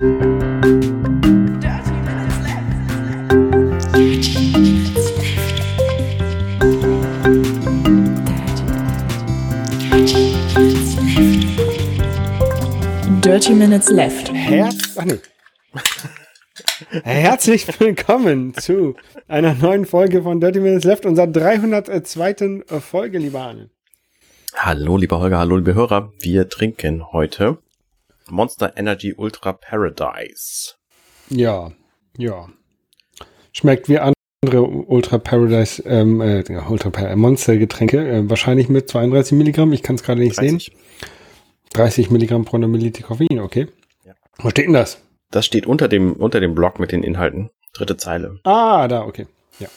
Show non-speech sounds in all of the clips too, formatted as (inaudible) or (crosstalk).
Dirty Minutes Left. Her Ach nee. Herzlich willkommen zu einer neuen Folge von Dirty Minutes Left, unserer 302. Folge, lieber Arne. Hallo, lieber Holger, hallo, liebe Hörer. Wir trinken heute Monster Energy Ultra Paradise. Ja, ja. Schmeckt wie andere Ultra Paradise, ähm, äh, Ultra Paradise Monster Getränke, äh, wahrscheinlich mit 32 Milligramm. Ich kann es gerade nicht 30. sehen. 30 Milligramm pro Milliliter Koffein, okay. Ja. Wo steht denn das? Das steht unter dem, unter dem Blog mit den Inhalten. Dritte Zeile. Ah, da, okay. Ja.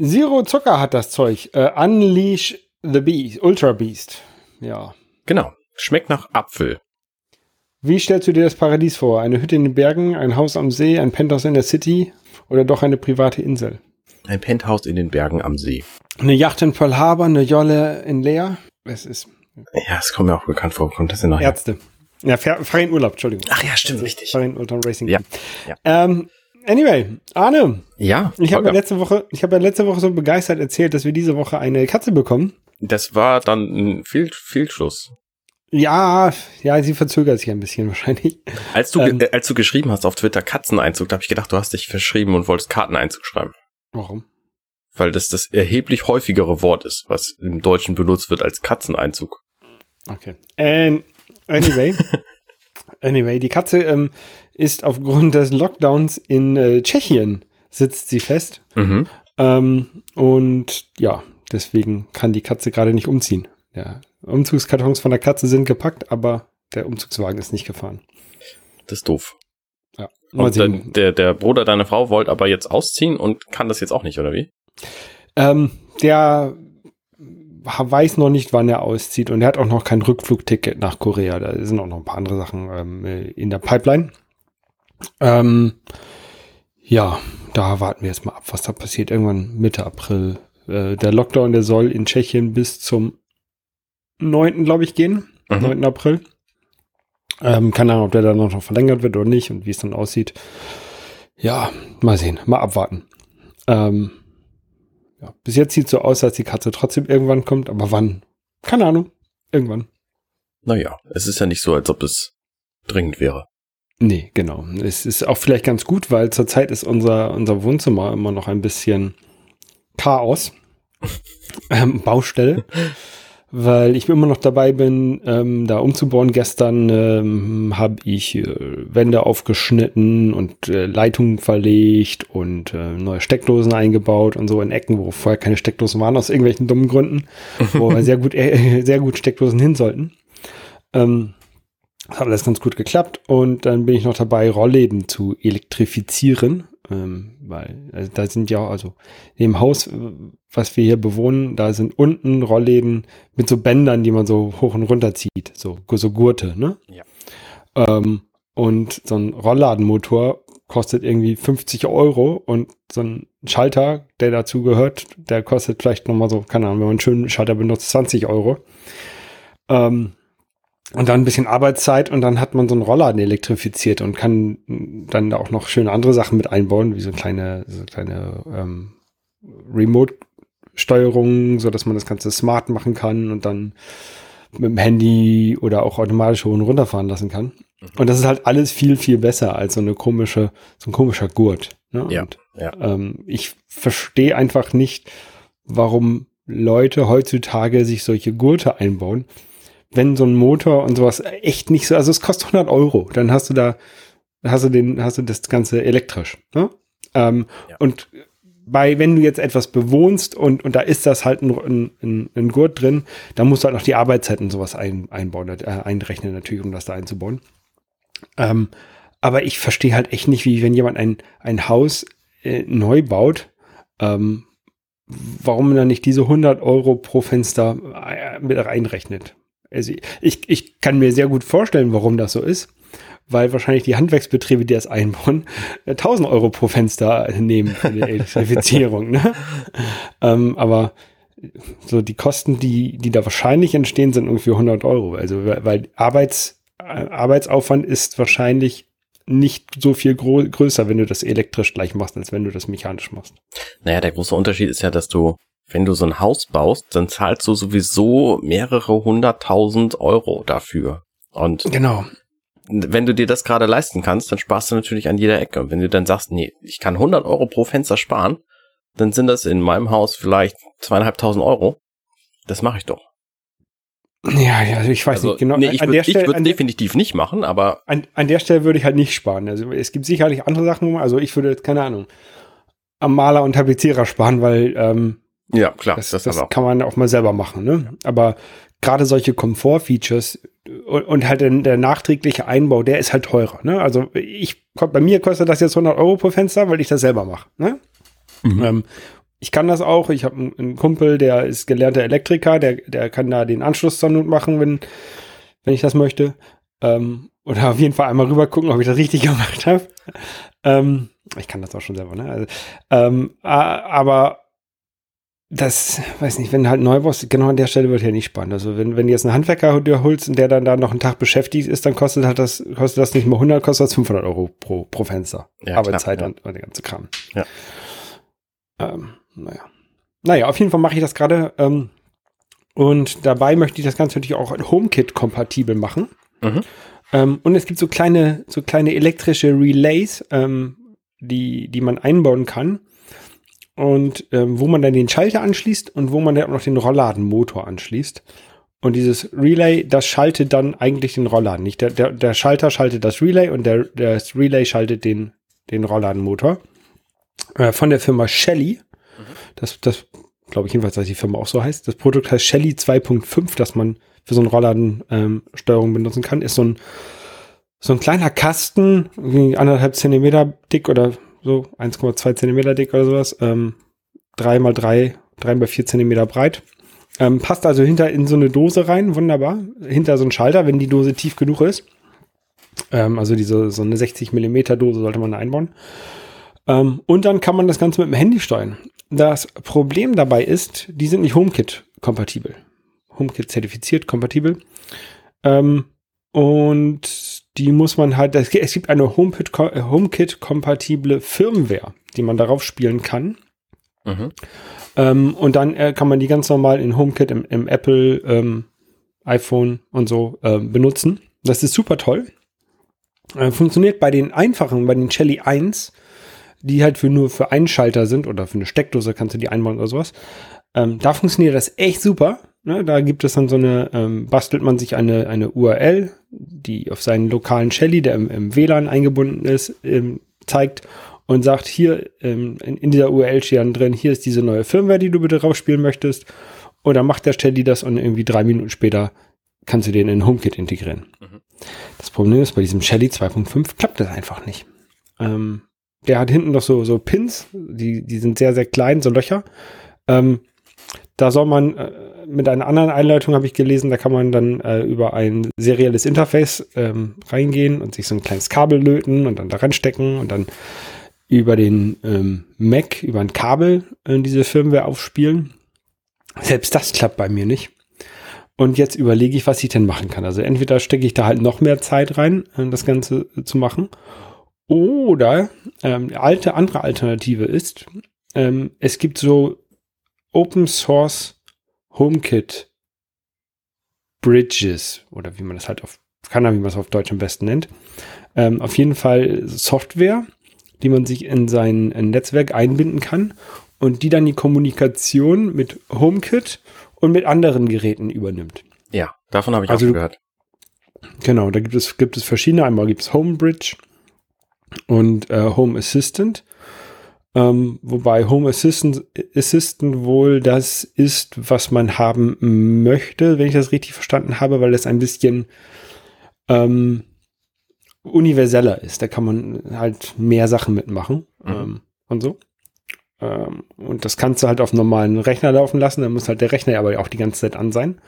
Zero Zucker hat das Zeug. Äh, Unleash the Beast, Ultra Beast. Ja. Genau. Schmeckt nach Apfel. Wie stellst du dir das Paradies vor? Eine Hütte in den Bergen, ein Haus am See, ein Penthouse in der City oder doch eine private Insel? Ein Penthouse in den Bergen am See. Eine Yacht in Pearl Harbor, eine Jolle in Leer. Es ist Ja, es kommt mir auch bekannt vor. Kommt das denn noch? Ärzte. Ja, fahr, fahr in Urlaub, Entschuldigung. Ach ja, stimmt, richtig. Fahr in Ultra Racing. Ja, ja. Ähm, anyway, Arne, Ja, ich habe ja letzte Woche, ich habe ja letzte Woche so begeistert erzählt, dass wir diese Woche eine Katze bekommen. das war dann ein Fehl Fehlschluss. Ja, ja, sie verzögert sich ein bisschen (laughs) wahrscheinlich. Als du, Ähm. äh, als du geschrieben hast auf Twitter Katzeneinzug, da habe ich gedacht, du hast dich verschrieben und wolltest Karteneinzug schreiben. Warum? Weil das das erheblich häufigere Wort ist, was im Deutschen benutzt wird als Katzeneinzug. Okay. Ähm, anyway. (laughs) anyway, die Katze ähm, ist aufgrund des Lockdowns in äh, Tschechien sitzt sie fest. Mhm. Ähm, und ja, deswegen kann die Katze gerade nicht umziehen. Ja, Umzugskartons von der Katze sind gepackt, aber der Umzugswagen ist nicht gefahren. Das ist doof. Ja, Und dann, der, der Bruder deiner Frau wollte aber jetzt ausziehen und kann das jetzt auch nicht, oder wie? Ähm, der weiß noch nicht, wann er auszieht und er hat auch noch kein Rückflugticket nach Korea. Da sind auch noch ein paar andere Sachen ähm, äh, in der Pipeline. Ähm, ja, da warten wir jetzt mal ab, was da passiert. Irgendwann Mitte April. Äh, der Lockdown, der soll in Tschechien bis zum 9. glaube ich gehen. Mhm. 9. April. Ähm, keine Ahnung, ob der dann noch verlängert wird oder nicht und wie es dann aussieht. Ja, mal sehen, mal abwarten. Ähm, ja, bis jetzt sieht so aus, als die Katze trotzdem irgendwann kommt, aber wann? Keine Ahnung. Irgendwann. Naja, es ist ja nicht so, als ob es dringend wäre. Nee, genau. Es ist auch vielleicht ganz gut, weil zurzeit ist unser, unser Wohnzimmer immer noch ein bisschen Chaos. (laughs) ähm, Baustelle. (laughs) Weil ich immer noch dabei bin, ähm, da umzubauen. Gestern ähm, habe ich äh, Wände aufgeschnitten und äh, Leitungen verlegt und äh, neue Steckdosen eingebaut und so in Ecken, wo vorher keine Steckdosen waren, aus irgendwelchen dummen Gründen, wo (laughs) sehr gut, äh, sehr gut Steckdosen hin sollten. Ähm, das hat alles ganz gut geklappt und dann bin ich noch dabei, Rollläden zu elektrifizieren, ähm, weil also da sind ja also im Haus, was wir hier bewohnen, da sind unten Rollläden mit so Bändern, die man so hoch und runter zieht, so, so Gurte, ne? Ja. Ähm, und so ein Rollladenmotor kostet irgendwie 50 Euro und so ein Schalter, der dazu gehört, der kostet vielleicht nochmal so, keine Ahnung, wenn man einen schönen Schalter benutzt, 20 Euro. Ähm, und dann ein bisschen Arbeitszeit und dann hat man so einen Rollladen elektrifiziert und kann dann da auch noch schöne andere Sachen mit einbauen, wie so kleine, so kleine ähm, Remote-Steuerungen, so dass man das Ganze smart machen kann und dann mit dem Handy oder auch automatisch hoch und runterfahren lassen kann. Und das ist halt alles viel, viel besser als so eine komische, so ein komischer Gurt. Ne? Ja, Und, ja. ähm, ich verstehe einfach nicht, warum Leute heutzutage sich solche Gurte einbauen, wenn so ein Motor und sowas echt nicht so, also es kostet 100 Euro, dann hast du da, hast du den, hast du das Ganze elektrisch. Ne? Ähm, Ja. Und bei, wenn du jetzt etwas bewohnst und, und da ist das halt ein, ein, ein Gurt drin, dann musst du halt noch die Arbeitszeit und sowas ein, einbauen, äh, einrechnen natürlich, um das da einzubauen. Ähm, aber ich verstehe halt echt nicht, wie wenn jemand ein, ein Haus äh, neu baut, ähm, warum dann nicht diese 100 Euro pro Fenster äh, mit reinrechnet. Also ich, ich kann mir sehr gut vorstellen, warum das so ist, weil wahrscheinlich die Handwerksbetriebe, die das einbauen, äh, 1000 Euro pro Fenster nehmen für die (laughs) Elektrifizierung. ne? ähm, aber so die Kosten, die, die da wahrscheinlich entstehen, sind irgendwie 100 Euro. Also weil weil Arbeits, äh, Arbeitsaufwand ist wahrscheinlich nicht so viel größer, wenn du das elektrisch gleich machst, als wenn du das mechanisch machst. Naja, der große Unterschied ist ja, dass du, wenn du so ein Haus baust, dann zahlst du sowieso mehrere hunderttausend Euro dafür. Und genau. wenn du dir das gerade leisten kannst, dann sparst du natürlich an jeder Ecke. Und wenn du dann sagst, nee, ich kann 100 Euro pro Fenster sparen, dann sind das in meinem Haus vielleicht zweieinhalbtausend Euro. Das mache ich doch. Ja, ja, also ich weiß Also, nicht genau. nee, ich würde würd definitiv nicht machen, aber an, an der Stelle würde ich halt nicht sparen. Also es gibt sicherlich andere Sachen, also ich würde jetzt, keine Ahnung, am Maler und Tapezierer sparen, weil ähm, ja, klar, das, das, das, kann man auch mal selber machen. Ne? Aber gerade solche Komfort-Features und, und halt der, nachträgliche Einbau, der ist halt teurer. Ne? Also ich, bei mir kostet das jetzt 100 Euro pro Fenster, weil ich das selber mache. Ne? Mhm. Ähm, ich kann das auch. Ich habe einen, Kumpel, der ist gelernter Elektriker, der, der kann da den Anschluss zur Not machen, wenn, wenn ich das möchte. Ähm, oder auf jeden Fall einmal rüber gucken, ob ich das richtig (laughs) gemacht habe. Ähm, ich kann das auch schon selber, ne? Also, ähm, aber das, weiß nicht, wenn halt neu baust, genau an der Stelle wird ja nicht spannend. Also wenn, wenn du jetzt einen Handwerker dir holst und der dann da noch einen Tag beschäftigt ist, dann kostet halt das, kostet das nicht mal 100, kostet das 500 Euro pro, pro Fenster. Ja, Arbeitszeit klar, und, und der ganze Kram. Ja. Ähm, naja. Naja, auf jeden Fall mache ich das gerade. Ähm, und dabei möchte ich das Ganze natürlich auch HomeKit-kompatibel machen. Mhm. Ähm, und es gibt so kleine, so kleine elektrische Relays, ähm, die, die man einbauen kann. Und ähm, wo man dann den Schalter anschließt und wo man dann auch noch den Rollladenmotor anschließt. Und dieses Relay, das schaltet dann eigentlich den Rollladen. Nicht der, der, der Schalter schaltet das Relay und der, das Relay schaltet den, den Rollladenmotor. Äh, von der Firma Shelly. Das, das glaube ich jedenfalls, dass die Firma auch so heißt. Das Produkt heißt Shelly 2.5, das man für so eine Rollladensteuerung ähm, benutzen kann. Ist so ein, so ein kleiner Kasten, anderthalb Zentimeter dick oder so 1,2 Zentimeter dick oder sowas. Ähm, drei mal drei, drei mal vier Zentimeter breit. Ähm, passt also hinter in so eine Dose rein, wunderbar. Hinter so einen Schalter, wenn die Dose tief genug ist. Ähm, also diese so eine 60 Millimeter Dose sollte man einbauen. Ähm, und dann kann man das Ganze mit dem Handy steuern. Das Problem dabei ist, die sind nicht HomeKit-kompatibel. HomeKit zertifiziert, kompatibel. Und die muss man halt, es gibt- eine HomeKit- äh, HomeKit-kompatible Firmware, die man darauf spielen kann. Mhm. Ähm, und dann äh, kann man die ganz normal in HomeKit, im, im Apple, ähm, iPhone und so ähm, benutzen. Das ist super toll. Äh, funktioniert bei den einfachen, bei den Shelly 1, die halt für nur für Einschalter sind oder für eine Steckdose kannst du die einbauen oder sowas. Ähm, da funktioniert das echt super. Ne? Da gibt es dann so eine, ähm, bastelt man sich eine, eine URL, die auf seinen lokalen Shelly, der im, im WLAN eingebunden ist, ähm, zeigt und sagt, hier ähm, in, in dieser URL steht dann drin, hier ist diese neue Firmware, die du bitte drauf spielen möchtest. Und dann macht der Shelly das und irgendwie drei Minuten später kannst du den in HomeKit integrieren. Mhm. Das Problem ist, bei diesem Shelly 2.5 klappt das einfach nicht. Ähm, der hat hinten noch so, so Pins, die, die sind sehr, sehr klein, so Löcher. Ähm, da soll man äh, mit einer anderen Einleitung, habe ich gelesen, da kann man dann äh, über ein serielles Interface ähm, reingehen und sich so ein kleines Kabel löten und dann da ranstecken und dann über den ähm, Mac, über ein Kabel äh, diese Firmware aufspielen. Selbst das klappt bei mir nicht. Und jetzt überlege ich, was ich denn machen kann. Also entweder stecke ich da halt noch mehr Zeit rein, äh, das Ganze äh, zu machen. Oder ähm, alte andere Alternative ist, ähm, es gibt so Open Source HomeKit Bridges oder wie man das halt auf kann, wie man es auf Deutsch am besten nennt. Ähm, auf jeden Fall Software, die man sich in sein Netzwerk einbinden kann und die dann die Kommunikation mit HomeKit und mit anderen Geräten übernimmt. Ja, davon habe ich Also auch gehört. Genau, da gibt es, gibt es verschiedene. Einmal gibt es Homebridge und äh, Home Assistant. Ähm, wobei Home Assistant, Assistant wohl das ist, was man haben möchte, wenn ich das richtig verstanden habe, weil es ein bisschen ähm, universeller ist. Da kann man halt mehr Sachen mitmachen Mhm. ähm, und so. Ähm, und das kannst du halt auf einem normalen Rechner laufen lassen, dann muss halt der Rechner aber auch die ganze Zeit an sein.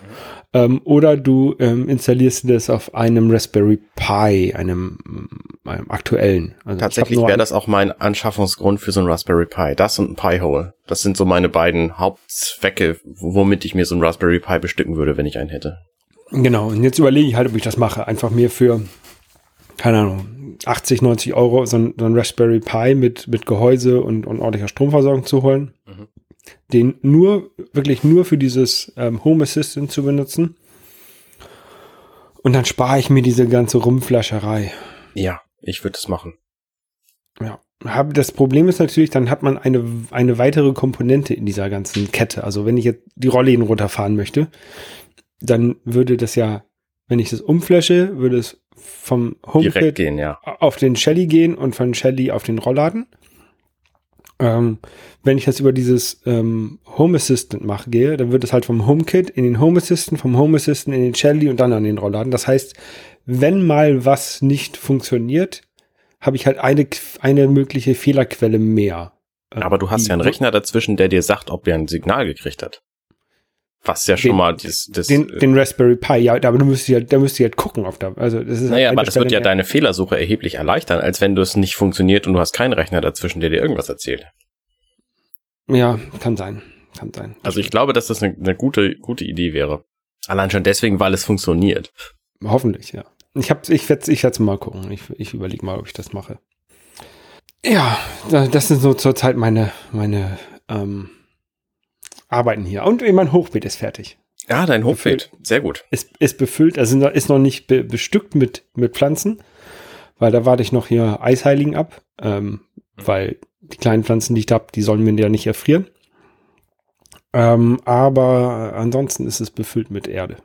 Ähm, oder du ähm, installierst das auf einem Raspberry Pi, einem, mm, einem aktuellen. Also Tatsächlich wäre das auch mein Anschaffungsgrund für so ein Raspberry Pi. Das und ein Pi-Hole. Das sind so meine beiden Hauptzwecke, womit ich mir so ein Raspberry Pi bestücken würde, wenn ich einen hätte. Genau, und jetzt überlege ich halt, ob ich das mache. Einfach mir für, keine Ahnung, 80, 90 Euro so ein, so ein Raspberry Pi mit, mit Gehäuse und, und ordentlicher Stromversorgung zu holen. Mhm. Den nur, wirklich nur für dieses ähm, Home Assistant zu benutzen. Und dann spare ich mir diese ganze Rumflascherei. Ja, ich würde es machen. Ja. Das Problem ist natürlich, dann hat man eine, eine weitere Komponente in dieser ganzen Kette. Also wenn ich jetzt die Rollläden runterfahren möchte, dann würde das ja, wenn ich das umflasche, würde es vom HomeKit ja. auf den Shelly gehen und von Shelly auf den Rollladen. Ähm, wenn ich das über dieses ähm, Home Assistant mache, gehe, dann wird es halt vom HomeKit in den Home Assistant, vom Home Assistant in den Shelly und dann an den Rollladen. Das heißt, wenn mal was nicht funktioniert, habe ich halt eine, eine mögliche Fehlerquelle mehr. Aber du hast ja einen Rechner dazwischen, der dir sagt, ob er ein Signal gekriegt hat. Was ja schon den, mal das, das den, äh, den Raspberry Pi, ja, aber du müsstest ja, da müsst ihr halt gucken auf da. Also das ist naja, halt aber das wird ja deine Fehlersuche erheblich erleichtern, als wenn du es nicht funktioniert und du hast keinen Rechner dazwischen, der dir irgendwas erzählt. Ja, kann sein, kann sein. Also ich glaube, dass das eine, eine gute, gute Idee wäre. Allein schon deswegen, weil es funktioniert. Hoffentlich, ja. Ich hab, ich werde, ich werde mal gucken. Ich, ich überlege mal, ob ich das mache. Ja, das sind so zurzeit meine, meine ähm, Arbeiten hier. Und mein Hochbeet ist fertig. Ja, dein Hochbeet. Befüllt. Sehr gut. Ist, ist befüllt, also ist noch nicht be bestückt mit, mit Pflanzen, weil da warte ich noch hier Eisheiligen ab, ähm, mhm. weil die kleinen Pflanzen, die ich habe, die sollen mir ja nicht erfrieren. Ähm, aber ansonsten ist es befüllt mit Erde.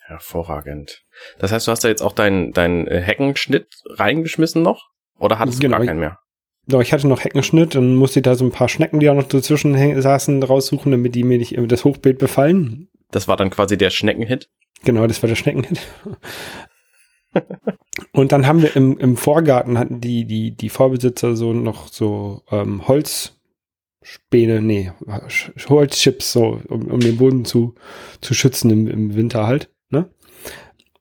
Hervorragend. Das heißt, du hast da jetzt auch deinen dein äh, Heckenschnitt reingeschmissen noch? Oder hattest genau, du gar keinen mehr? Doch, ich hatte noch Heckenschnitt und musste da so ein paar Schnecken, die auch noch dazwischen saßen, raussuchen, damit die mir nicht das Hochbeet befallen. Das war dann quasi der Schneckenhit? Genau, das war der Schneckenhit. (laughs) und dann haben wir im, im Vorgarten hatten die, die, die Vorbesitzer so noch so ähm, Holzspäne, nee, Holzchips, so, um, um den Boden zu, zu schützen im, im Winter halt. Ne?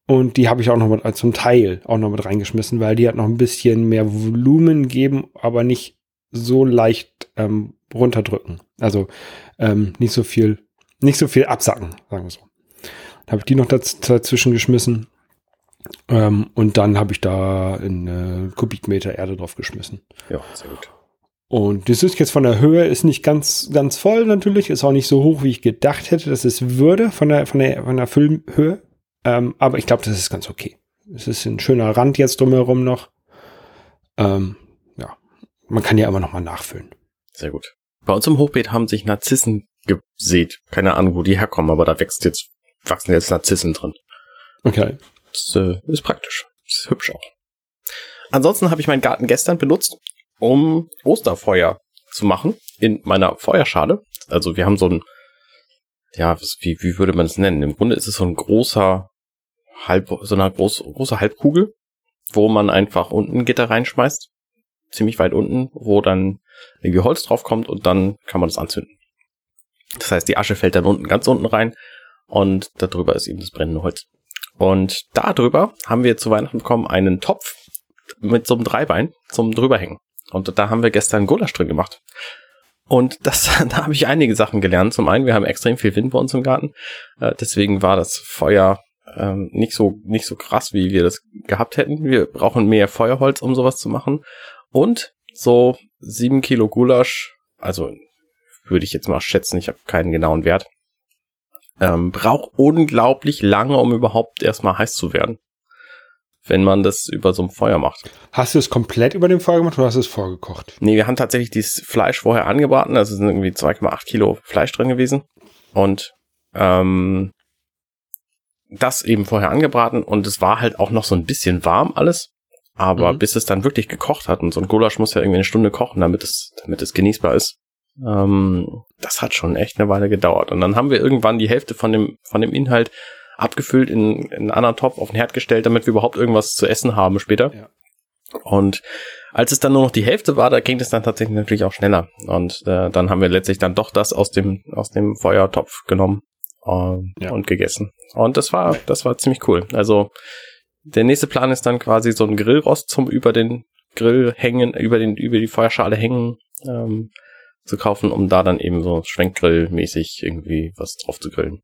Und die habe ich auch noch mit, zum Teil auch noch mit reingeschmissen, weil die hat noch ein bisschen mehr Volumen geben, aber nicht so leicht ähm, runterdrücken. Also ähm, nicht so viel, nicht so viel absacken, sagen wir so. Da habe ich die noch daz dazwischen geschmissen. Ähm, und dann habe ich da in äh, Kubikmeter Erde drauf geschmissen. Ja, sehr gut. Und das ist jetzt von der Höhe, ist nicht ganz, ganz voll natürlich, ist auch nicht so hoch, wie ich gedacht hätte, dass es würde von der, von der, von der Füllhöhe. Ähm, aber ich glaube, das ist ganz okay. Es ist ein schöner Rand jetzt drumherum noch. Ähm, ja, man kann ja immer noch mal nachfüllen. Sehr gut. Bei uns im Hochbeet haben sich Narzissen gesät. Keine Ahnung, wo die herkommen, aber da wächst jetzt, wachsen jetzt Narzissen drin. Okay. Das äh, ist praktisch. Das ist hübsch auch. Ansonsten habe ich meinen Garten gestern benutzt, um Osterfeuer zu machen in meiner Feuerschale. Also wir haben so ein, ja, wie, wie würde man es nennen? Im Grunde ist es so ein großer Halb, so eine groß, große Halbkugel, wo man einfach unten Gitter reinschmeißt. Ziemlich weit unten, wo dann irgendwie Holz draufkommt und dann kann man das anzünden. Das heißt, die Asche fällt dann unten ganz unten rein und darüber ist eben das brennende Holz. Und darüber haben wir zu Weihnachten bekommen einen Topf mit so einem Dreibein zum drüberhängen. Und da haben wir gestern Gulasch drin gemacht. Und (laughs) das, da habe ich einige Sachen gelernt. Zum einen, wir haben extrem viel Wind bei uns im Garten. Äh, deswegen war das Feuer ähm, nicht so nicht so krass, wie wir das gehabt hätten. Wir brauchen mehr Feuerholz, um sowas zu machen. Und so sieben Kilo Gulasch, also würde ich jetzt mal schätzen, ich habe keinen genauen Wert, ähm, braucht unglaublich lange, um überhaupt erstmal heiß zu werden wenn man das über so ein Feuer macht. Hast du es komplett über dem Feuer gemacht oder hast du es vorgekocht? Nee, wir haben tatsächlich dieses Fleisch vorher angebraten, also sind irgendwie 2,8 Kilo Fleisch drin gewesen und ähm, das eben vorher angebraten und es war halt auch noch so ein bisschen warm alles, aber mhm. bis es dann wirklich gekocht hat und so ein Gulasch muss ja irgendwie eine Stunde kochen, damit es, damit es genießbar ist. Ähm, das hat schon echt eine Weile gedauert und dann haben wir irgendwann die Hälfte von dem, von dem Inhalt abgefüllt in, in einen anderen Topf auf den Herd gestellt, damit wir überhaupt irgendwas zu essen haben später. Ja. Und als es dann nur noch die Hälfte war, da ging es dann tatsächlich natürlich auch schneller. Und äh, dann haben wir letztlich dann doch das aus dem aus dem Feuertopf genommen äh, ja. und gegessen. Und das war das war ziemlich cool. Also der nächste Plan ist dann quasi so ein Grillrost zum über den Grill hängen, über den über die Feuerschale hängen ähm, zu kaufen, um da dann eben so Schwenkgrillmäßig irgendwie was drauf zu grillen.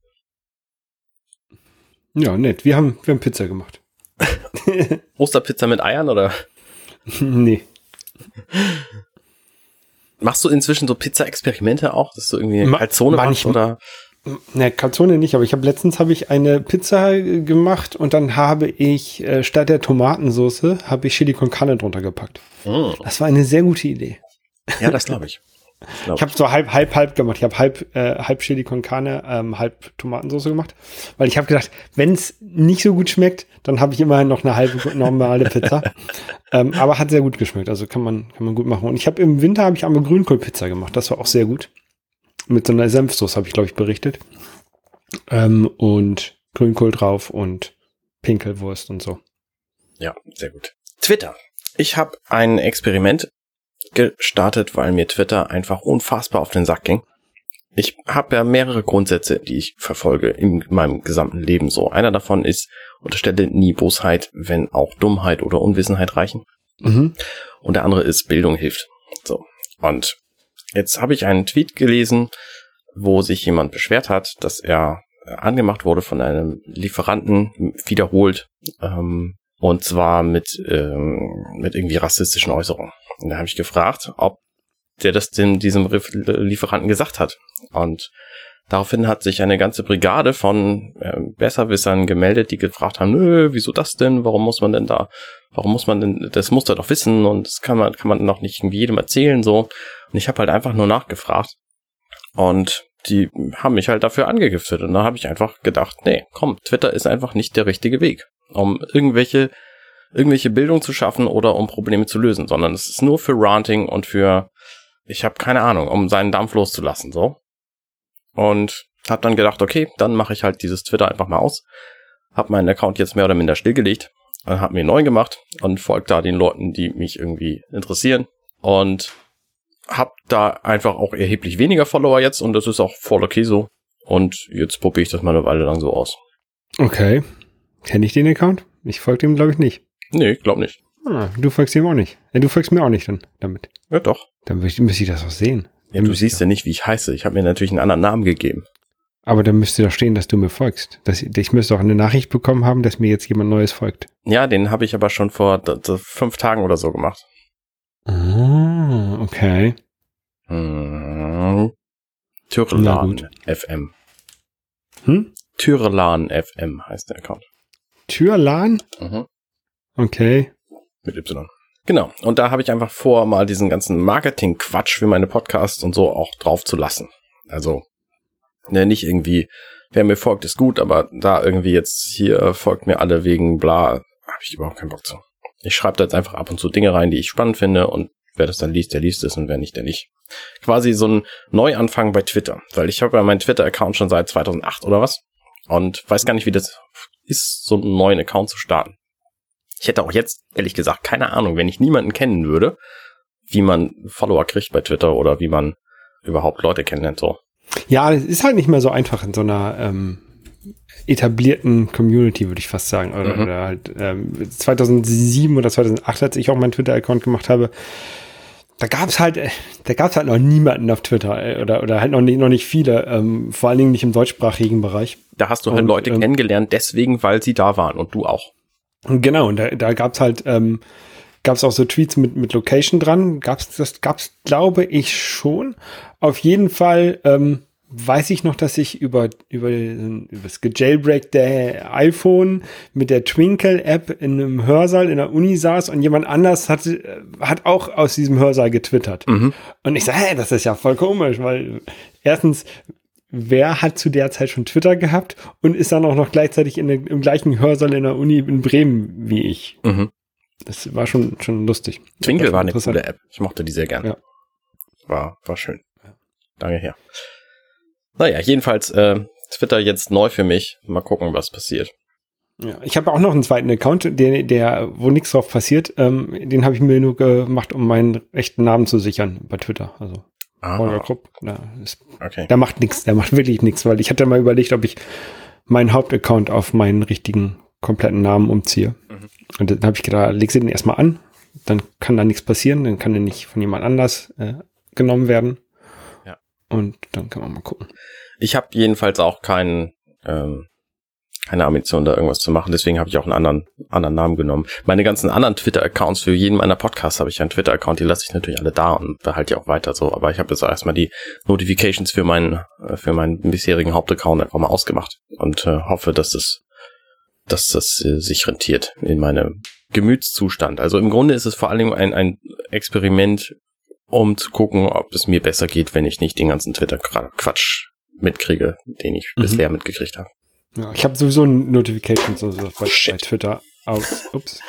Ja, nett. Wir haben, wir haben Pizza gemacht. (laughs) Osterpizza mit Eiern oder? (laughs) nee. Machst du inzwischen so Pizza-Experimente auch, dass du irgendwie Ma- Calzone machst oder? Ne, Calzone nicht, aber ich habe letztens habe ich eine Pizza äh, gemacht und dann habe ich äh, statt der Tomatensauce habe ich Chili con Carne drunter gepackt. Mm. Das war eine sehr gute Idee. Ja, das glaube ich. Ich habe so halb, halb, halb gemacht. Ich habe halb, äh, halb Chili con Carne, ähm, halb Tomatensauce gemacht, weil ich habe gedacht, wenn es nicht so gut schmeckt, dann habe ich immerhin noch eine halbe normale Pizza. (laughs) ähm, aber hat sehr gut geschmeckt, also kann man, kann man gut machen. Und ich habe im Winter habe ich einmal Grünkohlpizza gemacht. Das war auch sehr gut. Mit so einer Senfsoße habe ich glaube ich berichtet. Ähm, und Grünkohl drauf und Pinkelwurst und so. Ja, sehr gut. Twitter. Ich habe ein Experiment gestartet, weil mir Twitter einfach unfassbar auf den Sack ging. Ich habe ja mehrere Grundsätze, die ich verfolge in meinem gesamten Leben so. Einer davon ist, unterstelle nie Bosheit, wenn auch Dummheit oder Unwissenheit reichen. Mhm. Und der andere ist, Bildung hilft. So. Und jetzt habe ich einen Tweet gelesen, wo sich jemand beschwert hat, dass er äh, angemacht wurde von einem Lieferanten wiederholt, ähm, und zwar mit, ähm, mit irgendwie rassistischen Äußerungen. Und da habe ich gefragt, ob der das dem, diesem Lieferanten gesagt hat. Und daraufhin hat sich eine ganze Brigade von äh, Besserwissern gemeldet, die gefragt haben, nö, wieso das denn? Warum muss man denn da, warum muss man denn, das muss er doch wissen und das kann man, kann man noch nicht irgendwie jedem erzählen, so. Und ich habe halt einfach nur nachgefragt. Und die haben mich halt dafür angegiftet. Und da habe ich einfach gedacht, nee, komm, Twitter ist einfach nicht der richtige Weg, um irgendwelche, irgendwelche Bildung zu schaffen oder um Probleme zu lösen, sondern es ist nur für Ranting und für, ich habe keine Ahnung, um seinen Dampf loszulassen, so. Und habe dann gedacht, okay, dann mache ich halt dieses Twitter einfach mal aus. Hab meinen Account jetzt mehr oder minder stillgelegt, hab mir neu gemacht und folgt da den Leuten, die mich irgendwie interessieren. Und hab da einfach auch erheblich weniger Follower jetzt und das ist auch voll okay so. Und jetzt probiere ich das mal eine Weile lang so aus. Okay. Kenne ich den Account? Ich folge dem glaube ich nicht. Nee, glaub nicht. Ah, du folgst ihm auch nicht. Ja, du folgst mir auch nicht dann damit. Ja, doch. Dann müsste ich das auch sehen. Ja, du siehst ja nicht, wie ich heiße. Ich habe mir natürlich einen anderen Namen gegeben. Aber dann müsste doch stehen, dass du mir folgst. Das, ich müsste auch eine Nachricht bekommen haben, dass mir jetzt jemand Neues folgt. Ja, den habe ich aber schon vor fünf Tagen oder so gemacht. Ah, okay. Hm. Gut. FM. Hm? Türelan FM heißt der Account. Türlan? Mhm. Okay. Mit Y. Genau. Und da habe ich einfach vor, mal diesen ganzen Marketing-Quatsch für meine Podcasts und so auch drauf zu lassen. Also, ne, nicht irgendwie, wer mir folgt, ist gut, aber da irgendwie jetzt hier folgt mir alle wegen bla, habe ich überhaupt keinen Bock zu. Ich schreibe da jetzt einfach ab und zu Dinge rein, die ich spannend finde und wer das dann liest, der liest es und wer nicht, der nicht. Quasi so ein Neuanfang bei Twitter, weil ich habe ja meinen Twitter-Account schon seit 2008 oder was und weiß gar nicht, wie das ist, so einen neuen Account zu starten. Ich hätte auch jetzt, ehrlich gesagt, keine Ahnung, wenn ich niemanden kennen würde, wie man Follower kriegt bei Twitter oder wie man überhaupt Leute kennenlernt, so. Ja, es ist halt nicht mehr so einfach in so einer ähm, etablierten Community, würde ich fast sagen. Oder, Mhm. oder halt ähm, 2007 oder 2008, als ich auch meinen Twitter-Account gemacht habe, da gab's halt, äh, da gab's halt noch niemanden auf Twitter äh, oder, oder halt noch nicht, noch nicht viele, ähm, vor allen Dingen nicht im deutschsprachigen Bereich. Da hast du halt Und, Leute ähm, kennengelernt, deswegen, weil sie da waren und du auch. Genau, und da, da gab's halt, ähm, gab's auch so Tweets mit, mit Location dran. Gab's, das gab's, glaube ich, schon. Auf jeden Fall, ähm, weiß ich noch, dass ich über, über, über das gejailbreakte iPhone mit der Twinkle-App in einem Hörsaal in der Uni saß und jemand anders hat, äh, hat auch aus diesem Hörsaal getwittert. Mhm. Und ich sage, hä, das ist ja voll komisch, weil erstens, wer hat zu der Zeit schon Twitter gehabt und ist dann auch noch gleichzeitig in im gleichen Hörsaal in der Uni in Bremen wie ich? Mhm. Das war schon, schon lustig. Twinkle schon war eine coole App. Ich mochte die sehr gern. Ja. War, war schön. Lange her. Naja, jedenfalls äh, Twitter jetzt neu für mich. Mal gucken, was passiert. Ja, ich habe auch noch einen zweiten Account, der, der wo nichts drauf passiert. Ähm, den habe ich mir nur gemacht, um meinen echten Namen zu sichern bei Twitter. Also Holger Ah, Krupp. Da, ist, okay. der macht nichts, der macht wirklich nichts, weil ich hatte mal überlegt, ob ich meinen Hauptaccount auf meinen richtigen kompletten Namen umziehe. Mhm. Und dann habe ich gedacht, leg sie den erstmal an, dann kann da nichts passieren, dann kann der nicht von jemand anders äh, genommen werden. Und dann kann man mal gucken. Ich habe jedenfalls auch keinen ähm, keine Ambition, da irgendwas zu machen. Deswegen habe ich auch einen anderen, anderen Namen genommen. Meine ganzen anderen Twitter-Accounts für jeden meiner Podcasts habe ich einen Twitter-Account, die lasse ich natürlich alle da und behalte die auch weiter so. Aber ich habe jetzt erstmal die Notifications für meinen, äh, für meinen bisherigen Hauptaccount einfach mal ausgemacht und äh, hoffe, dass das, dass das äh, sich rentiert in meinem Gemütszustand. Also im Grunde ist es vor allem ein, ein Experiment, um zu gucken, ob es mir besser geht, wenn ich nicht den ganzen Twitter-Quatsch mitkriege, den ich mhm. bisher mitgekriegt habe. Ja, ich habe sowieso Notifications also bei, bei Twitter aus. Ups.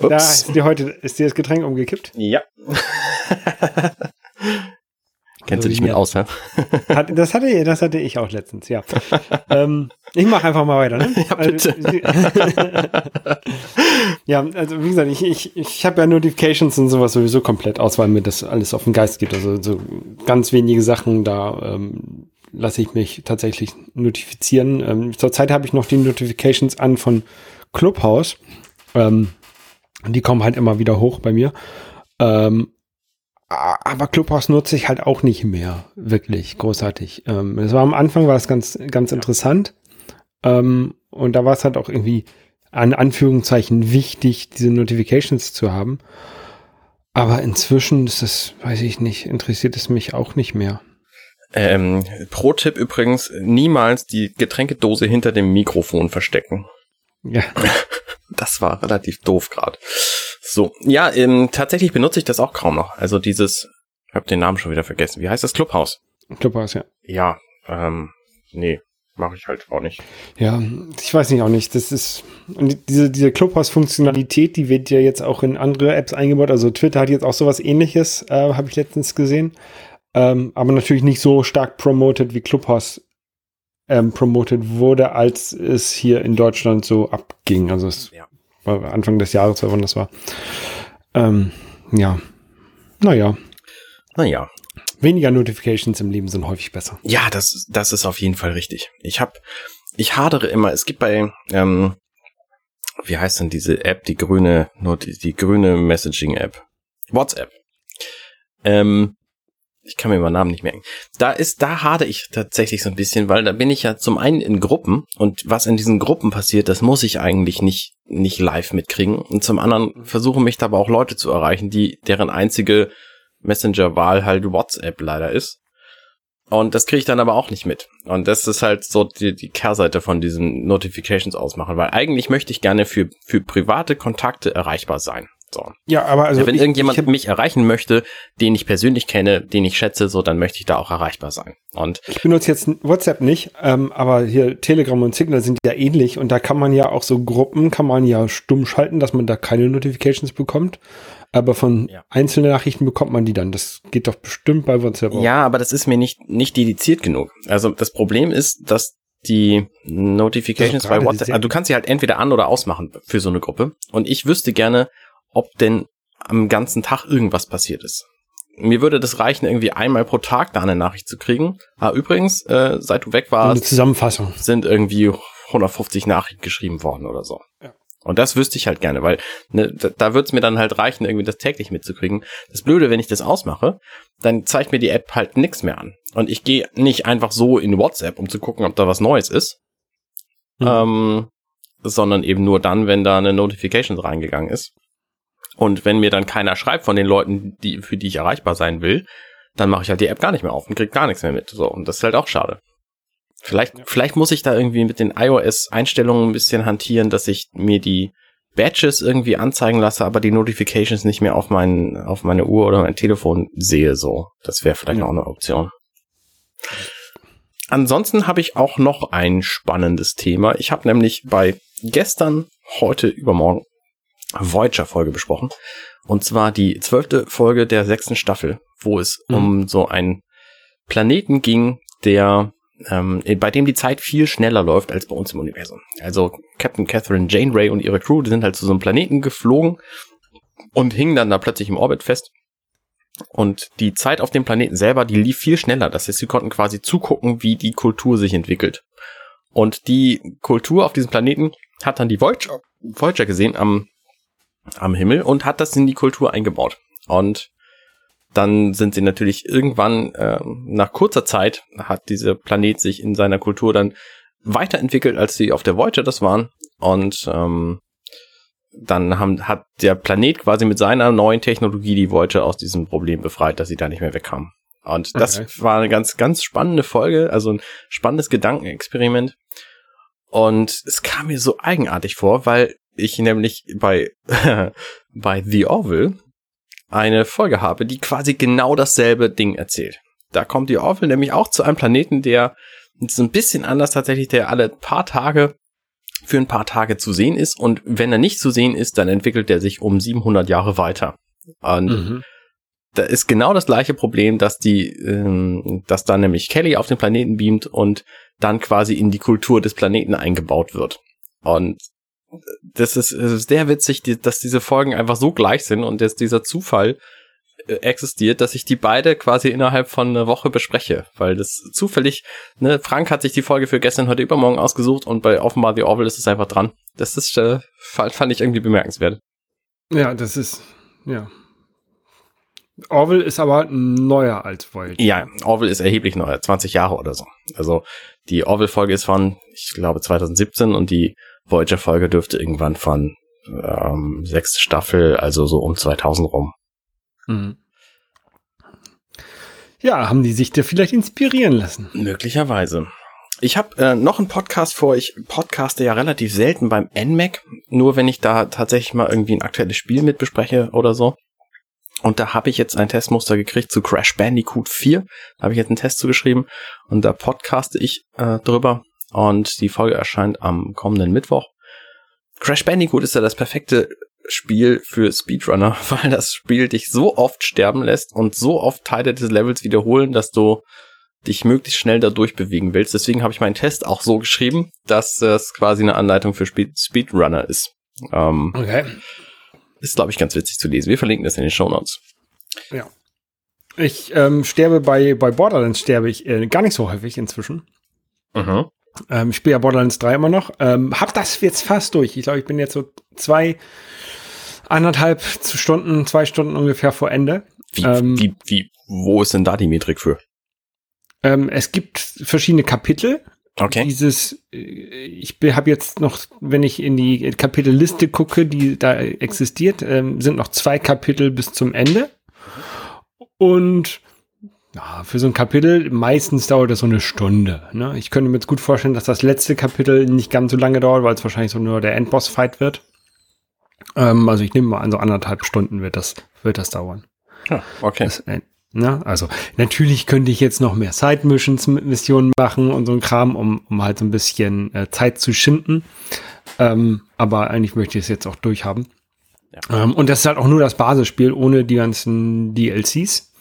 Ups. Da ist dir heute ist dir das Getränk umgekippt? Ja. (laughs) Kennst also du dich mit aus, hä? Hat, das, hatte, das hatte ich auch letztens, ja. ähm, ich mache einfach mal weiter, ne? (laughs) Ja, bitte. (laughs) Ja, also wie gesagt, ich, ich, ich habe ja Notifications und sowas sowieso komplett aus, weil mir das alles auf den Geist geht. Also so ganz wenige Sachen, da ähm, lasse ich mich tatsächlich notifizieren. Ähm, zurzeit habe ich noch die Notifications an von Clubhouse. Ähm, die kommen halt immer wieder hoch bei mir. Ähm, aber Clubhouse nutze ich halt auch nicht mehr wirklich großartig. Ähm, es war am Anfang war es ganz, ganz interessant. Ähm, und da war es halt auch irgendwie an Anführungszeichen wichtig, diese Notifications zu haben. Aber inzwischen ist das, weiß ich nicht, interessiert es mich auch nicht mehr. Ähm, Pro-Tipp übrigens, niemals die Getränkedose hinter dem Mikrofon verstecken. Ja. (laughs) Das war relativ doof gerade. So, ja, ähm, tatsächlich benutze ich das auch kaum noch. Also dieses, ich habe den Namen schon wieder vergessen. Wie heißt das? Clubhouse. Clubhouse, ja. Ja, ähm, nee, mache ich halt auch nicht. Ja, ich weiß nicht auch nicht. Das ist und diese diese Clubhouse-Funktionalität, die wird ja jetzt auch in andere Apps eingebaut. Also Twitter hat jetzt auch sowas Ähnliches, äh, habe ich letztens gesehen. Ähm, aber natürlich nicht so stark promoted wie Clubhouse ähm, promoted wurde, als es hier in Deutschland so abging. Also es ja. war Anfang des Jahres, wann das war. Ähm, ja. Naja. Naja. Weniger Notifications im Leben sind häufig besser. Ja, das, das ist auf jeden Fall richtig. Ich habe, ich hadere immer, es gibt bei, ähm, wie heißt denn diese App, die grüne, die, grüne Messaging-App? WhatsApp. Ähm, ich kann mir meinen Namen nicht merken. Da ist, da hade ich tatsächlich so ein bisschen, weil da bin ich ja zum einen in Gruppen und was in diesen Gruppen passiert, das muss ich eigentlich nicht, nicht live mitkriegen. Und zum anderen versuche mich da aber auch Leute zu erreichen, die, deren einzige Messenger-Wahl halt WhatsApp leider ist. Und das kriege ich dann aber auch nicht mit. Und das ist halt so die, die Kehrseite von diesen Notifications ausmachen, weil eigentlich möchte ich gerne für, für private Kontakte erreichbar sein. So. Ja, aber also. wenn ich, irgendjemand ich mich erreichen möchte, den ich persönlich kenne, den ich schätze, so, dann möchte ich da auch erreichbar sein. Und ich benutze jetzt WhatsApp nicht, ähm, aber hier Telegram und Signal sind ja ähnlich und da kann man ja auch so Gruppen, kann man ja stumm schalten, dass man da keine Notifications bekommt. Aber von ja. einzelnen Nachrichten bekommt man die dann. Das geht doch bestimmt bei WhatsApp auch. Ja, aber das ist mir nicht, nicht dediziert genug. Also das Problem ist, dass die Notifications bei WhatsApp, also du kannst sie halt entweder an- oder ausmachen für so eine Gruppe. Und ich wüsste gerne, ob denn am ganzen Tag irgendwas passiert ist. Mir würde das reichen, irgendwie einmal pro Tag da eine Nachricht zu kriegen. Ah, übrigens, äh, seit du weg warst, eine Zusammenfassung. sind irgendwie 150 Nachrichten geschrieben worden oder so. Ja. Und das wüsste ich halt gerne, weil ne, da, da würde es mir dann halt reichen, irgendwie das täglich mitzukriegen. Das Blöde, wenn ich das ausmache, dann zeigt mir die App halt nichts mehr an. Und ich gehe nicht einfach so in WhatsApp, um zu gucken, ob da was Neues ist, mhm. ähm, sondern eben nur dann, wenn da eine Notification reingegangen ist. Und wenn mir dann keiner schreibt von den Leuten, die, für die ich erreichbar sein will, dann mache ich halt die App gar nicht mehr auf und krieg gar nichts mehr mit. So, und das ist halt auch schade. Vielleicht, ja. vielleicht muss ich da irgendwie mit den iOS-Einstellungen ein bisschen hantieren, dass ich mir die Badges irgendwie anzeigen lasse, aber die Notifications nicht mehr auf mein, auf meine Uhr oder mein Telefon sehe, so. Das wäre vielleicht ja. auch eine Option. Ansonsten habe ich auch noch ein spannendes Thema. Ich habe nämlich bei gestern, heute, übermorgen Voyager-Folge besprochen. Und zwar die zwölfte Folge der sechsten Staffel, wo es mhm. um so einen Planeten ging, der ähm, bei dem die Zeit viel schneller läuft als bei uns im Universum. Also Captain Catherine Janeway und ihre Crew, die sind halt zu so einem Planeten geflogen und hingen dann da plötzlich im Orbit fest. Und die Zeit auf dem Planeten selber, die lief viel schneller. Das heißt, sie konnten quasi zugucken, wie die Kultur sich entwickelt. Und die Kultur auf diesem Planeten hat dann die Voyager, Voyager gesehen am am Himmel und hat das in die Kultur eingebaut. Und dann sind sie natürlich irgendwann, äh, nach kurzer Zeit, hat dieser Planet sich in seiner Kultur dann weiterentwickelt, als sie auf der Voyager das waren. Und ähm, dann haben, hat der Planet quasi mit seiner neuen Technologie die Voyager aus diesem Problem befreit, dass sie da nicht mehr wegkamen. Und das okay. war eine ganz, ganz spannende Folge, also ein spannendes Gedankenexperiment. Und es kam mir so eigenartig vor, weil ich nämlich bei, (laughs) bei The Orville eine Folge habe, die quasi genau dasselbe Ding erzählt. Da kommt die Orville nämlich auch zu einem Planeten, der so ein bisschen anders tatsächlich, der alle paar Tage für ein paar Tage zu sehen ist und wenn er nicht zu sehen ist, dann entwickelt er sich um 700 Jahre weiter. Und mhm. da ist genau das gleiche Problem, dass die, ähm, dass dann nämlich Kelly auf den Planeten beamt und dann quasi in die Kultur des Planeten eingebaut wird. Und das ist, das ist sehr witzig, dass diese Folgen einfach so gleich sind und dass dieser Zufall äh, existiert, dass ich die beide quasi innerhalb von einer Woche bespreche, weil das zufällig, ne, Frank hat sich die Folge für gestern, heute, übermorgen ausgesucht und bei offenbar The Orville ist es einfach dran. Das ist, äh, fand ich irgendwie bemerkenswert. Ja, das ist, ja. Orville ist aber neuer als Voyager. Ja, Orville ist erheblich neuer, 20 Jahre oder so. Also die Orville-Folge ist von, ich glaube, 2017 und die Voyager-Folge dürfte irgendwann von ähm, sechste Staffel, also so um 2000 rum. Mhm. Ja, haben die sich da vielleicht inspirieren lassen? Möglicherweise. Ich habe äh, noch einen Podcast vor. Ich podcaste ja relativ selten beim NMAC, nur wenn ich da tatsächlich mal irgendwie ein aktuelles Spiel mit bespreche oder so. Und da habe ich jetzt ein Testmuster gekriegt zu Crash Bandicoot 4. Da habe ich jetzt einen Test zugeschrieben und da podcaste ich äh, drüber. Und die Folge erscheint am kommenden Mittwoch. Crash Bandicoot ist ja das perfekte Spiel für Speedrunner, (laughs) weil das Spiel dich so oft sterben lässt und so oft Teile des Levels wiederholen, dass du dich möglichst schnell da durchbewegen willst. Deswegen habe ich meinen Test auch so geschrieben, dass das quasi eine Anleitung für Speed Speedrunner ist. Ähm, okay. Ist, glaube ich, ganz witzig zu lesen. Wir verlinken das in den Show Notes. Ja. Ich ähm, sterbe bei, bei Borderlands sterbe ich äh, gar nicht so häufig inzwischen. Mhm. Ähm, ich spiele ja Borderlands 3 immer noch. Ähm, hab das jetzt fast durch. Ich glaube, ich bin jetzt so zwei, anderthalb Stunden, zwei Stunden ungefähr vor Ende. Wie, ähm, wie, wie, wo ist denn da die Metrik für? Ähm, es gibt verschiedene Kapitel. Okay. Dieses, äh, ich habe jetzt noch, wenn ich in die Kapitelliste gucke, die da existiert, ähm, sind noch zwei Kapitel bis zum Ende. Und ja, für so ein Kapitel, meistens dauert es so eine Stunde. Ne? Ich könnte mir jetzt gut vorstellen, dass das letzte Kapitel nicht ganz so lange dauert, weil es wahrscheinlich so nur der Endboss-Fight wird. Ähm, also ich nehme mal an, so anderthalb Stunden wird das, wird das dauern. Ja, okay. Das, äh, na, ne? also natürlich könnte ich jetzt noch mehr Side-Missions-Missionen machen und so ein Kram, um, um halt so ein bisschen äh, Zeit zu schinden. Ähm, aber eigentlich möchte ich es jetzt auch durchhaben. Ja. Ähm, und das ist halt auch nur das Basisspiel ohne die ganzen DLCs.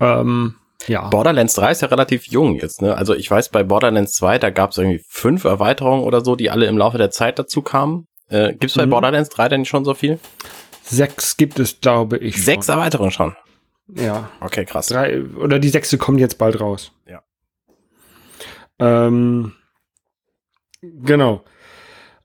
Ähm, ja. Borderlands 3 ist ja relativ jung jetzt, ne? Also ich weiß, bei Borderlands 2, da gab es irgendwie fünf Erweiterungen oder so, die alle im Laufe der Zeit dazu kamen. Äh, Gibt es bei mhm. Borderlands 3 denn schon so viel? Sechs gibt es, glaube ich. Sechs schon. Erweiterungen schon. Ja. Okay, krass. Drei, oder die sechste kommt jetzt bald raus. Ja. Ähm, genau.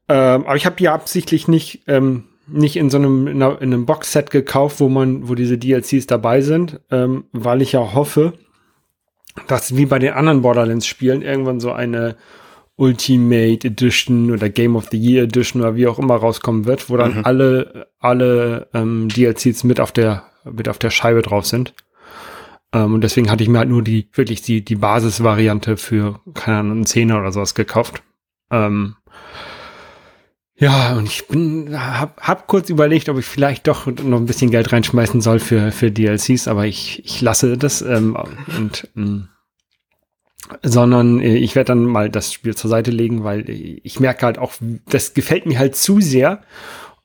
Ähm, aber ich habe die absichtlich nicht ähm, nicht in so einem, in, einem Boxset gekauft, wo man, wo diese DLCs dabei sind, ähm, weil ich ja hoffe, dass wie bei den anderen Borderlands-Spielen irgendwann so eine Ultimate Edition oder Game of the Year Edition oder wie auch immer rauskommen wird, wo dann mhm. alle, alle ähm, DLCs mit auf der, mit auf der Scheibe drauf sind. Ähm, und deswegen hatte ich mir halt nur die, wirklich die, die Basisvariante für, keine Ahnung, einen Zehner oder sowas gekauft. Ähm, ja, und ich bin, hab, hab kurz überlegt, ob ich vielleicht doch noch ein bisschen Geld reinschmeißen soll für, für DLCs, aber ich, ich lasse das ähm, und ähm, sondern äh, ich werde dann mal das Spiel zur Seite legen, weil ich merke halt auch, das gefällt mir halt zu sehr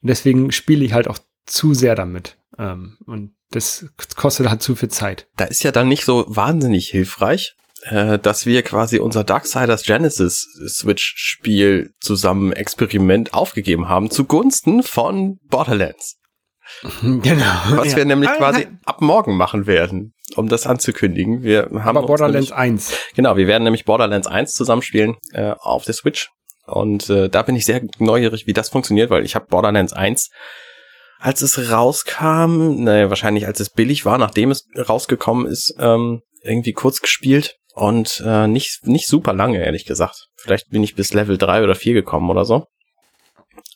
und deswegen spiele ich halt auch zu sehr damit. Ähm, und das kostet halt zu viel Zeit. Da ist ja dann nicht so wahnsinnig hilfreich, äh, dass wir quasi unser Darksiders Genesis Switch Spiel zusammen Experiment aufgegeben haben zugunsten von Borderlands. (laughs) Genau. Was ja. wir nämlich ah, quasi ab morgen machen werden, um das anzukündigen. Wir haben Aber Borderlands nämlich, 1. Genau, wir werden nämlich Borderlands 1 zusammenspielen äh, auf der Switch. Und äh, da bin ich sehr neugierig, wie das funktioniert, weil ich habe Borderlands 1, als es rauskam, naja, wahrscheinlich als es billig war, nachdem es rausgekommen ist, ähm, irgendwie kurz gespielt und äh, nicht, nicht super lange, ehrlich gesagt. Vielleicht bin ich bis Level 3 oder 4 gekommen oder so.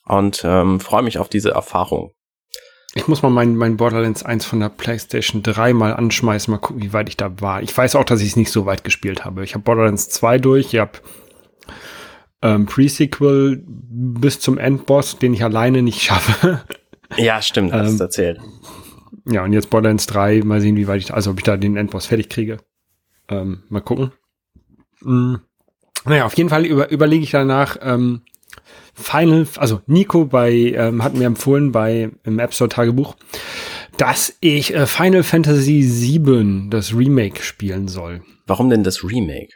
Und ähm, freue mich auf diese Erfahrung. Ich muss mal mein, mein Borderlands 1 von der PlayStation 3 mal anschmeißen, mal gucken, wie weit ich da war. Ich weiß auch, dass ich es nicht so weit gespielt habe. Ich habe Borderlands 2 durch, ich habe ähm, Pre-Sequel bis zum Endboss, den ich alleine nicht (laughs) schaffe. Ja, stimmt, hast ähm, erzählt. Ja, und jetzt Borderlands 3, mal sehen, wie weit ich, also ob ich da den Endboss fertig kriege. Ähm, mal gucken. Mhm. Naja, auf jeden Fall über, überlege ich danach, ähm, Final, also Nico bei, ähm, hat mir empfohlen bei im App Store Tagebuch, dass ich äh, Final Fantasy VII, das Remake, spielen soll. Warum denn das Remake?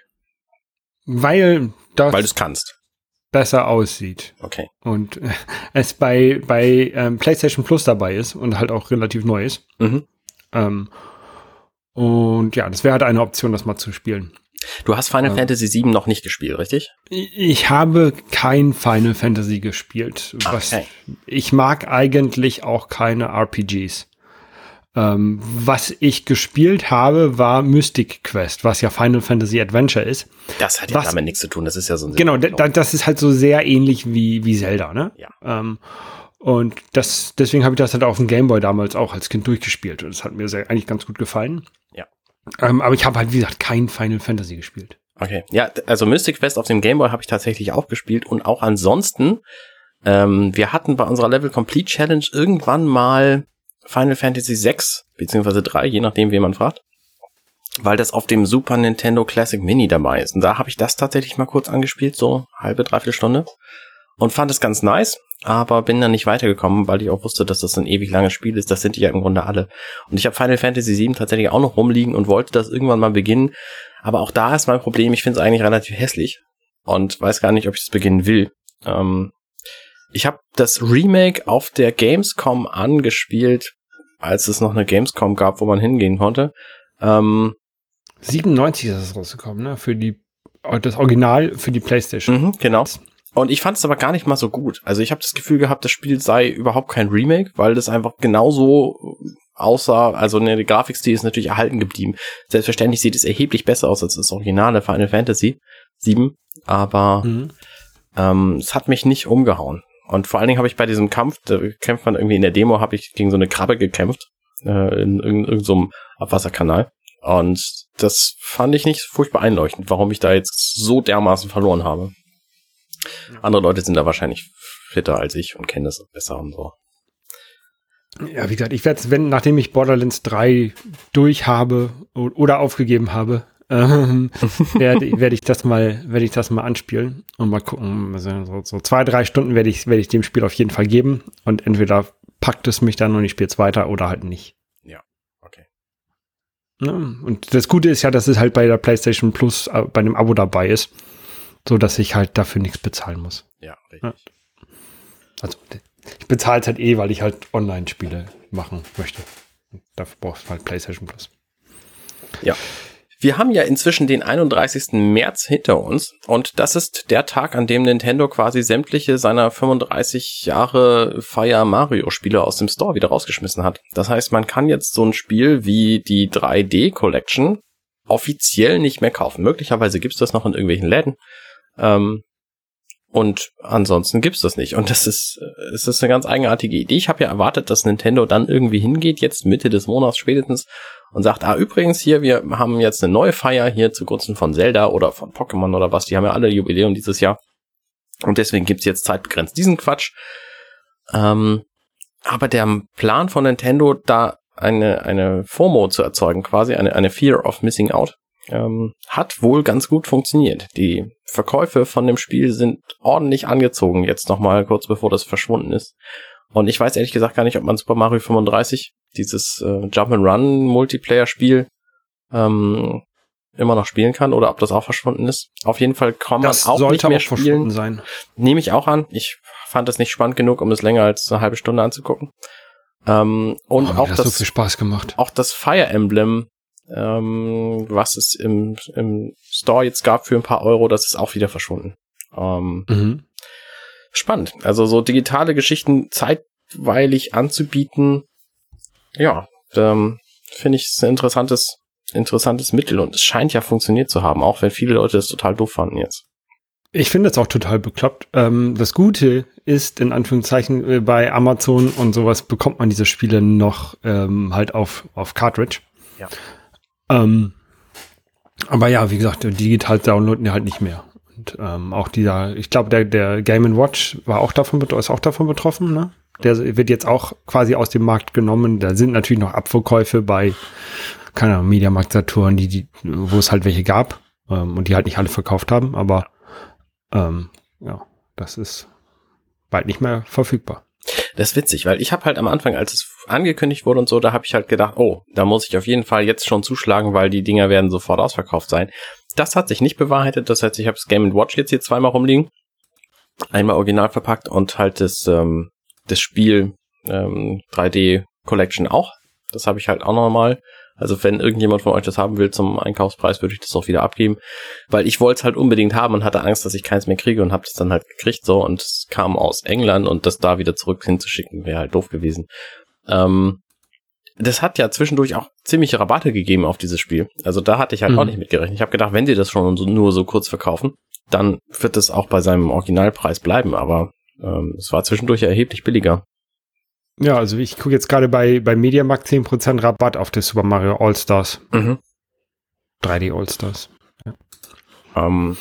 Weil das Weil du es kannst. besser aussieht. Okay. Und äh, es bei, bei ähm, PlayStation Plus dabei ist und halt auch relativ neu ist. Mhm. Ähm, und ja, das wäre halt eine Option, das mal zu spielen. Du hast Final ja. Fantasy VII noch nicht gespielt, richtig? Ich habe kein Final Fantasy gespielt. Okay. Ich mag eigentlich auch keine RPGs. Ähm, was ich gespielt habe, war Mystic Quest, was ja Final Fantasy Adventure ist. Das hat ja was, damit nichts zu tun. Das ist ja so ein Genau, das ist halt so sehr ähnlich wie, wie Zelda, ne? Ja. Ähm, und das, deswegen habe ich das halt auf dem Gameboy damals auch als Kind durchgespielt. Und das hat mir sehr, eigentlich ganz gut gefallen. Ähm, aber ich habe halt, wie gesagt, kein Final Fantasy gespielt. Okay, ja, also Mystic Quest auf dem Gameboy habe ich tatsächlich auch gespielt und auch ansonsten, ähm, wir hatten bei unserer Level Complete Challenge irgendwann mal Final Fantasy 6 beziehungsweise 3, je nachdem, wie man fragt, weil das auf dem Super Nintendo Classic Mini dabei ist. Und da habe ich das tatsächlich mal kurz angespielt, so halbe, dreiviertel Stunde und fand es ganz nice aber bin dann nicht weitergekommen, weil ich auch wusste, dass das ein ewig langes Spiel ist. Das sind die ja im Grunde alle. Und ich habe Final Fantasy VII tatsächlich auch noch rumliegen und wollte das irgendwann mal beginnen. Aber auch da ist mein Problem, ich finde es eigentlich relativ hässlich und weiß gar nicht, ob ich es beginnen will. Ähm, ich habe das Remake auf der Gamescom angespielt, als es noch eine Gamescom gab, wo man hingehen konnte. Ähm, 97 ist es rausgekommen, ne? Für die das Original für die PlayStation. Mhm, genau. Und ich fand es aber gar nicht mal so gut. Also ich habe das Gefühl gehabt, das Spiel sei überhaupt kein Remake, weil das einfach genauso aussah. Also ne, der Grafikstil ist natürlich erhalten geblieben. Selbstverständlich sieht es erheblich besser aus als das originale Final Fantasy 7, aber mhm. ähm, es hat mich nicht umgehauen. Und vor allen Dingen habe ich bei diesem Kampf, da kämpft man irgendwie in der Demo, habe ich gegen so eine Krabbe gekämpft, äh, in irgendeinem so Abwasserkanal. Und das fand ich nicht furchtbar einleuchtend, warum ich da jetzt so dermaßen verloren habe. Andere Leute sind da wahrscheinlich fitter als ich und kennen das besser und so. Ja, wie gesagt, ich werde es, wenn, nachdem ich Borderlands 3 durch habe oder aufgegeben habe, (laughs) ähm, (laughs) werde werd ich das mal, werde ich das mal anspielen und mal gucken. Also so, so zwei, drei Stunden werde ich, werde ich dem Spiel auf jeden Fall geben und entweder packt es mich dann und ich spiele es weiter oder halt nicht. Ja, okay. Ja, und das Gute ist ja, dass es halt bei der PlayStation Plus äh, bei einem Abo dabei ist so dass ich halt dafür nichts bezahlen muss. Ja, richtig. Ja. Also ich bezahle es halt eh, weil ich halt Online-Spiele machen möchte. dafür brauchst du halt PlayStation Plus. Ja. Wir haben ja inzwischen den 31. März hinter uns und das ist der Tag, an dem Nintendo quasi sämtliche seiner 35 Jahre Fire Mario Spiele aus dem Store wieder rausgeschmissen hat. Das heißt, man kann jetzt so ein Spiel wie die 3D Collection offiziell nicht mehr kaufen. Möglicherweise gibt es das noch in irgendwelchen Läden, ähm, und ansonsten gibt's das nicht. Und das ist, es ist eine ganz eigenartige Idee. Ich habe ja erwartet, dass Nintendo dann irgendwie hingeht, jetzt Mitte des Monats spätestens, und sagt, ah, übrigens hier, wir haben jetzt eine neue Feier hier zugunsten von Zelda oder von Pokémon oder was. Die haben ja alle Jubiläum dieses Jahr. Und deswegen gibt's jetzt zeitbegrenzt diesen Quatsch. Ähm, aber der Plan von Nintendo, da eine, eine FOMO zu erzeugen, quasi eine, eine Fear of Missing Out, ähm, hat wohl ganz gut funktioniert. Die Verkäufe von dem Spiel sind ordentlich angezogen, jetzt nochmal kurz bevor das verschwunden ist. Und ich weiß ehrlich gesagt gar nicht, ob man Super Mario 35, dieses äh, Jump-and-Run Multiplayer-Spiel, ähm, immer noch spielen kann oder ob das auch verschwunden ist. Auf jeden Fall kann man das auch nicht mehr auch spielen. Sein. Nehme ich auch an. Ich fand es nicht spannend genug, um es länger als eine halbe Stunde anzugucken. Ähm, und oh, auch das, so viel Spaß gemacht. Auch das Fire Emblem ähm, was es im, im Store jetzt gab für ein paar Euro, das ist auch wieder verschwunden. Ähm, mhm. Spannend. Also so digitale Geschichten zeitweilig anzubieten, ja, ähm, finde ich ein interessantes interessantes Mittel und es scheint ja funktioniert zu haben, auch wenn viele Leute das total doof fanden jetzt. Ich finde das auch total bekloppt. Ähm, das Gute ist, in Anführungszeichen, äh, bei Amazon und sowas bekommt man diese Spiele noch ähm, halt auf, auf Cartridge. Ja. Ähm, aber ja, wie gesagt, digital downloaden die halt nicht mehr. Und ähm, auch dieser, ich glaube, der, der Game Watch war auch davon, ist auch davon betroffen, ne? Der wird jetzt auch quasi aus dem Markt genommen. Da sind natürlich noch Abverkäufe bei, keine Ahnung, Mediamarkt Saturn, die, die, wo es halt welche gab ähm, und die halt nicht alle verkauft haben, aber ähm, ja, das ist bald nicht mehr verfügbar. Das ist witzig, weil ich habe halt am Anfang, als es angekündigt wurde und so, da habe ich halt gedacht, oh, da muss ich auf jeden Fall jetzt schon zuschlagen, weil die Dinger werden sofort ausverkauft sein. Das hat sich nicht bewahrheitet. Das heißt, ich habe das Game Watch jetzt hier zweimal rumliegen, einmal original verpackt und halt das ähm, das Spiel ähm, 3D Collection auch. Das habe ich halt auch nochmal also wenn irgendjemand von euch das haben will zum Einkaufspreis, würde ich das auch wieder abgeben, weil ich wollte es halt unbedingt haben und hatte Angst, dass ich keins mehr kriege und habe es dann halt gekriegt so und es kam aus England und das da wieder zurück hinzuschicken wäre halt doof gewesen. Ähm, das hat ja zwischendurch auch ziemliche Rabatte gegeben auf dieses Spiel. Also da hatte ich halt mhm. auch nicht mitgerechnet. Ich habe gedacht, wenn die das schon so, nur so kurz verkaufen, dann wird es auch bei seinem Originalpreis bleiben, aber ähm, es war zwischendurch erheblich billiger. Ja, also ich gucke jetzt gerade bei, bei Mediamarkt 10% Rabatt auf das Super Mario All-Stars. Mhm. 3D All-Stars. Ja. Ähm,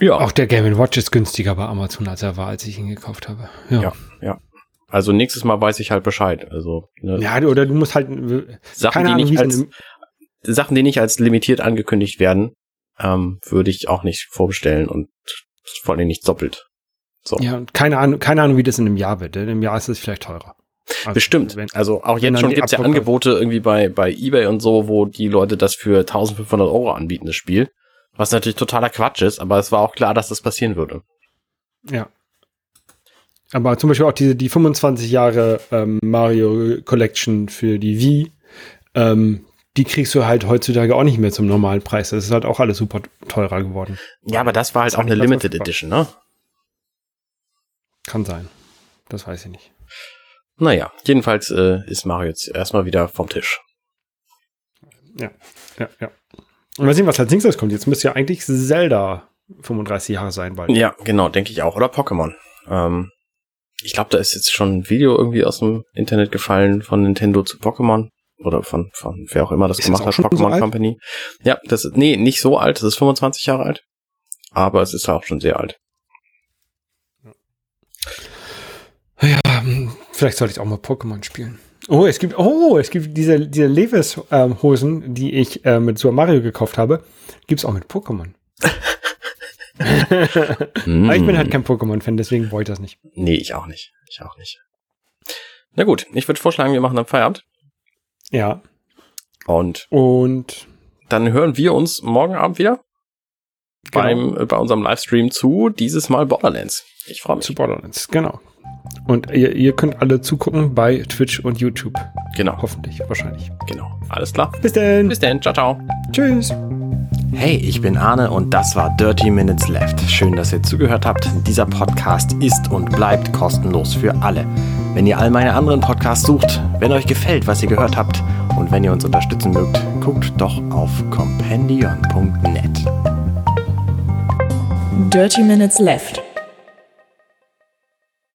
ja. Auch der Game Watch ist günstiger bei Amazon, als er war, als ich ihn gekauft habe. Ja, ja. ja. Also nächstes Mal weiß ich halt Bescheid. Also, ne. Ja, oder du musst halt Sachen, die Ahnung, nicht als, Sachen, die nicht als limitiert angekündigt werden, ähm, würde ich auch nicht vorbestellen und vor allem nicht doppelt. So. Ja, und keine Ahnung, keine Ahnung, wie das in einem Jahr wird. In einem Jahr ist es vielleicht teurer. Also Bestimmt. Wenn, also auch jetzt schon gibt's ja Angebote irgendwie bei, bei eBay und so, wo die Leute das für 1500 Euro anbieten, das Spiel. Was natürlich totaler Quatsch ist, aber es war auch klar, dass das passieren würde. Ja. Aber zum Beispiel auch diese, die 25 Jahre ähm, Mario Collection für die Wii, ähm, die kriegst du halt heutzutage auch nicht mehr zum normalen Preis. Das ist halt auch alles super teurer geworden. Ja, aber das war halt das auch eine Limited Edition, ne? Kann sein. Das weiß ich nicht. Naja, jedenfalls äh, ist Mario jetzt erstmal wieder vom Tisch. Ja, ja, ja. Und mal sehen, was als nächstes kommt. Jetzt müsste ja eigentlich Zelda 35 Jahre sein bald. Ja, genau, denke ich auch. Oder Pokémon. Ähm, ich glaube, da ist jetzt schon ein Video irgendwie aus dem Internet gefallen von Nintendo zu Pokémon. Oder von, von wer auch immer das ist gemacht das hat, Pokémon so Company. Ja, das ist, nee, nicht so alt, das ist 25 Jahre alt. Aber es ist auch schon sehr alt. Ja, vielleicht sollte ich auch mal Pokémon spielen. Oh, es gibt, oh, es gibt diese, diese Levis-Hosen, ähm, die ich äh, mit Super Mario gekauft habe, gibt's auch mit Pokémon. mm. (laughs) Aber ich bin halt kein Pokémon-Fan, deswegen wollte ich das nicht. Nee, ich auch nicht. Ich auch nicht. Na gut, ich würde vorschlagen, wir machen dann Feierabend. Ja. Und, und dann hören wir uns morgen Abend wieder genau. beim, äh, bei unserem Livestream zu dieses Mal Borderlands. Ich freue mich. Zu Borderlands, genau. Und ihr, ihr könnt alle zugucken bei Twitch und YouTube. Genau. Hoffentlich, wahrscheinlich. Genau. Alles klar. Bis denn. Bis denn. Ciao, ciao. Tschüss. Hey, ich bin Arne und das war Dirty Minutes Left. Schön, dass ihr zugehört habt. Dieser Podcast ist und bleibt kostenlos für alle. Wenn ihr all meine anderen Podcasts sucht, wenn euch gefällt, was ihr gehört habt und wenn ihr uns unterstützen mögt, guckt doch auf compendion.net. Dirty Minutes Left